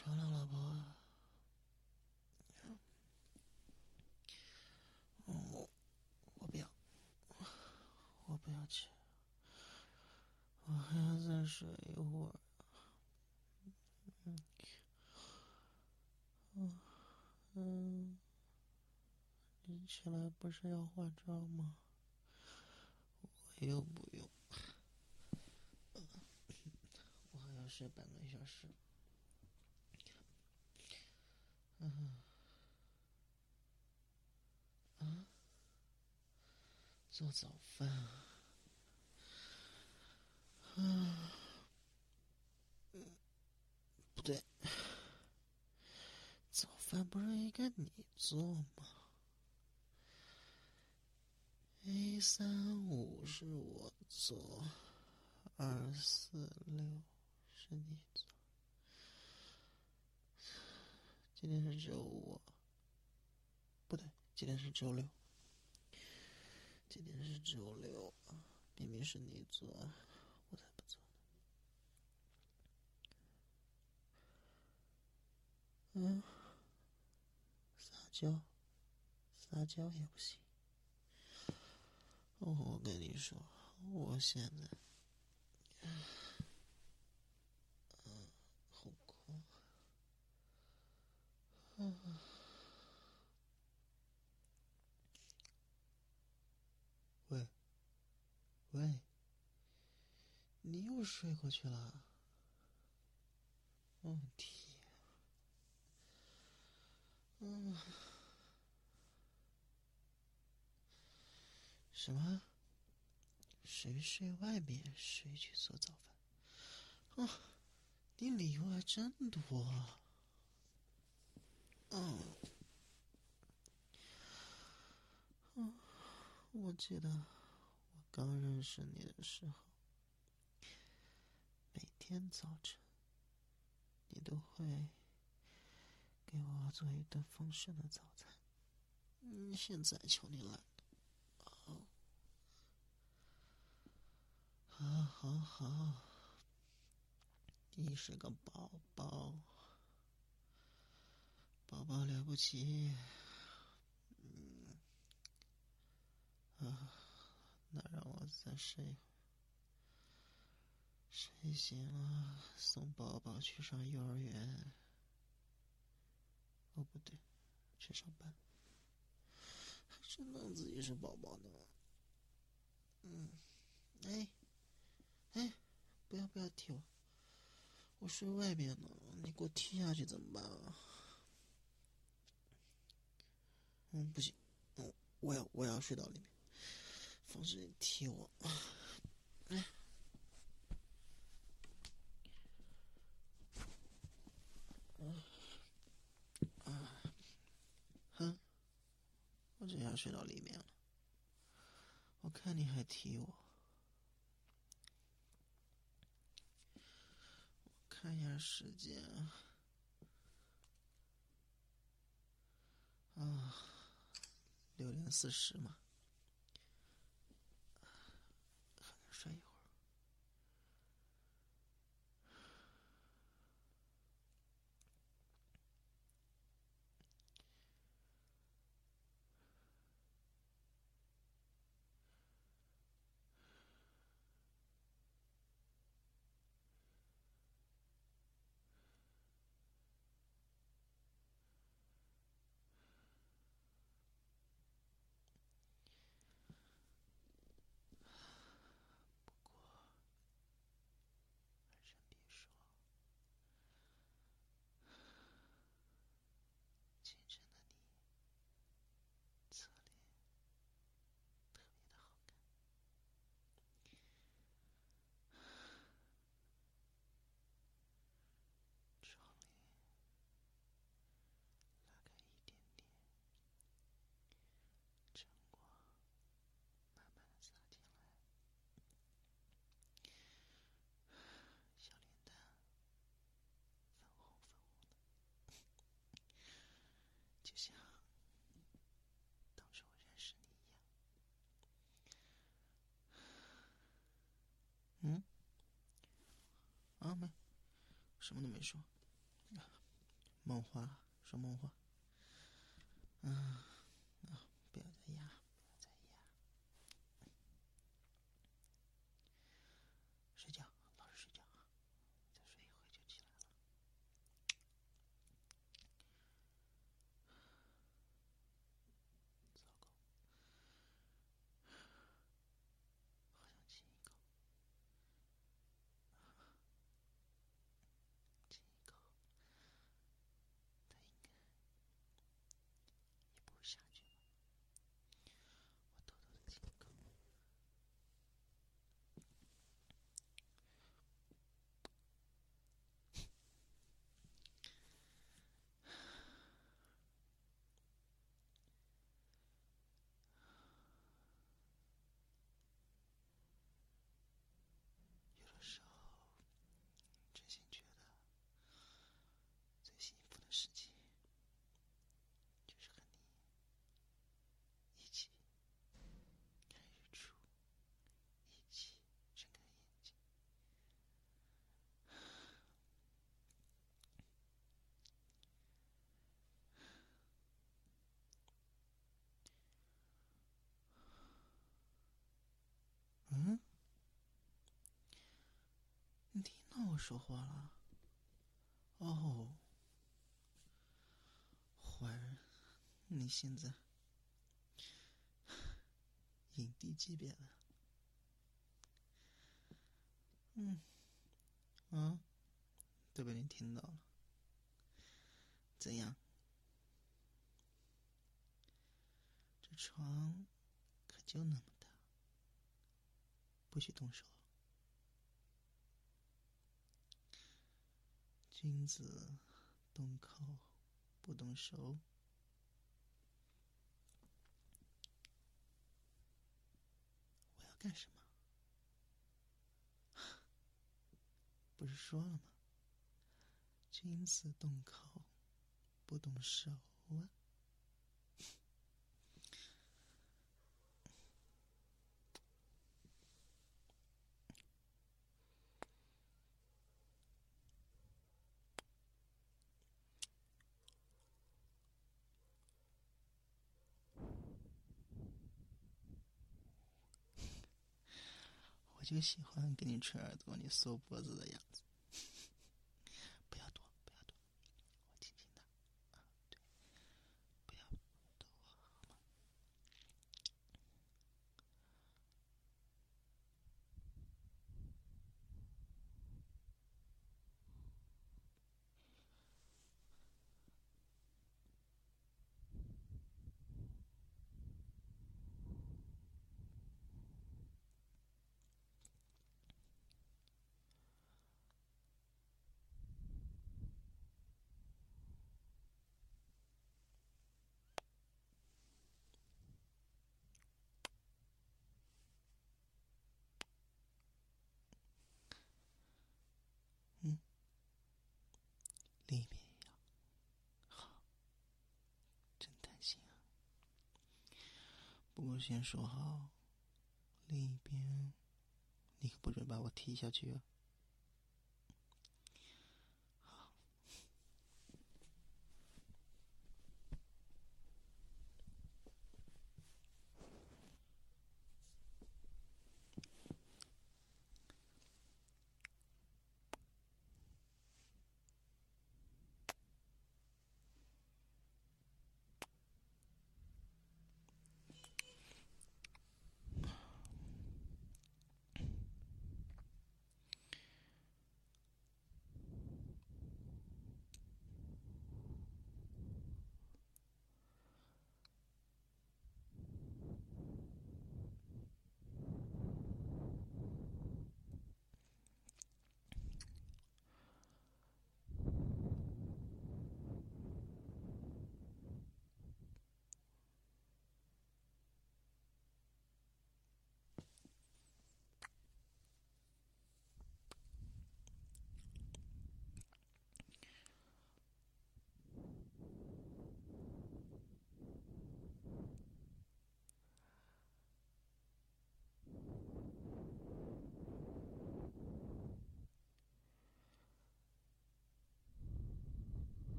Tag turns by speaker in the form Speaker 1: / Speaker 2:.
Speaker 1: 啊，起床了，老婆。我我不要，我不要起，我还要再睡一会儿。嗯，嗯嗯，你起来不是要化妆吗？我又不用。我还要睡半个小时。做早饭。啊，嗯，不对，早饭不是应该你做吗？一三五是我做。二四六是你做，今天是周五，不对，今天是周六，今天是周六，明明是你做，我才不做呢。嗯，撒娇，撒娇也不行。我跟你说，我现在。嗯，好困。嗯，喂，喂，你又睡过去了？我天！嗯，什么？谁睡外面，谁去做早饭。啊，你理由还真多。嗯，嗯，我记得我刚认识你的时候，每天早晨你都会给我做一顿丰盛的早餐。嗯，现在求你了。好，好，好，你是个宝宝，宝宝了不起。嗯，啊，那让我再睡一会，睡醒了送宝宝去上幼儿园。哦，不对，去上班，还真当自己是宝宝呢。嗯，哎。哎，不要不要踢我！我睡外面呢，你给我踢下去怎么办啊？嗯，不行，嗯，我要我要睡到里面，防止你踢我。哎，啊，哼，我真要睡到里面了。我看你还踢我。看一下时间啊，六点四十嘛。什么都没说。梦话，说梦话。嗯，不要再压，不要再压。睡觉，老实睡觉，再睡一会就起来了。糟糕，好想亲一口。亲一口，他应该也不会下去吧？我偷偷的亲一口。有的时候，真心觉得最幸福的事情，就是和你一起看日出，一起睁开眼睛。嗯？你听到我说话了？哦，坏人，你现在影帝级别的，嗯，啊，都被你听到了，怎样？这床可就那么大，不许动手。君子动口不动手。我要干什么？不是说了吗？君子动口不动手啊！就喜欢给你吹耳朵、你缩脖子的样子。不要躲，不要躲，我轻轻的，啊，对，不要躲我，好吗？嗯，另一边也要，好，真贪心啊！不过先说好，另一边你可不准把我踢下去啊！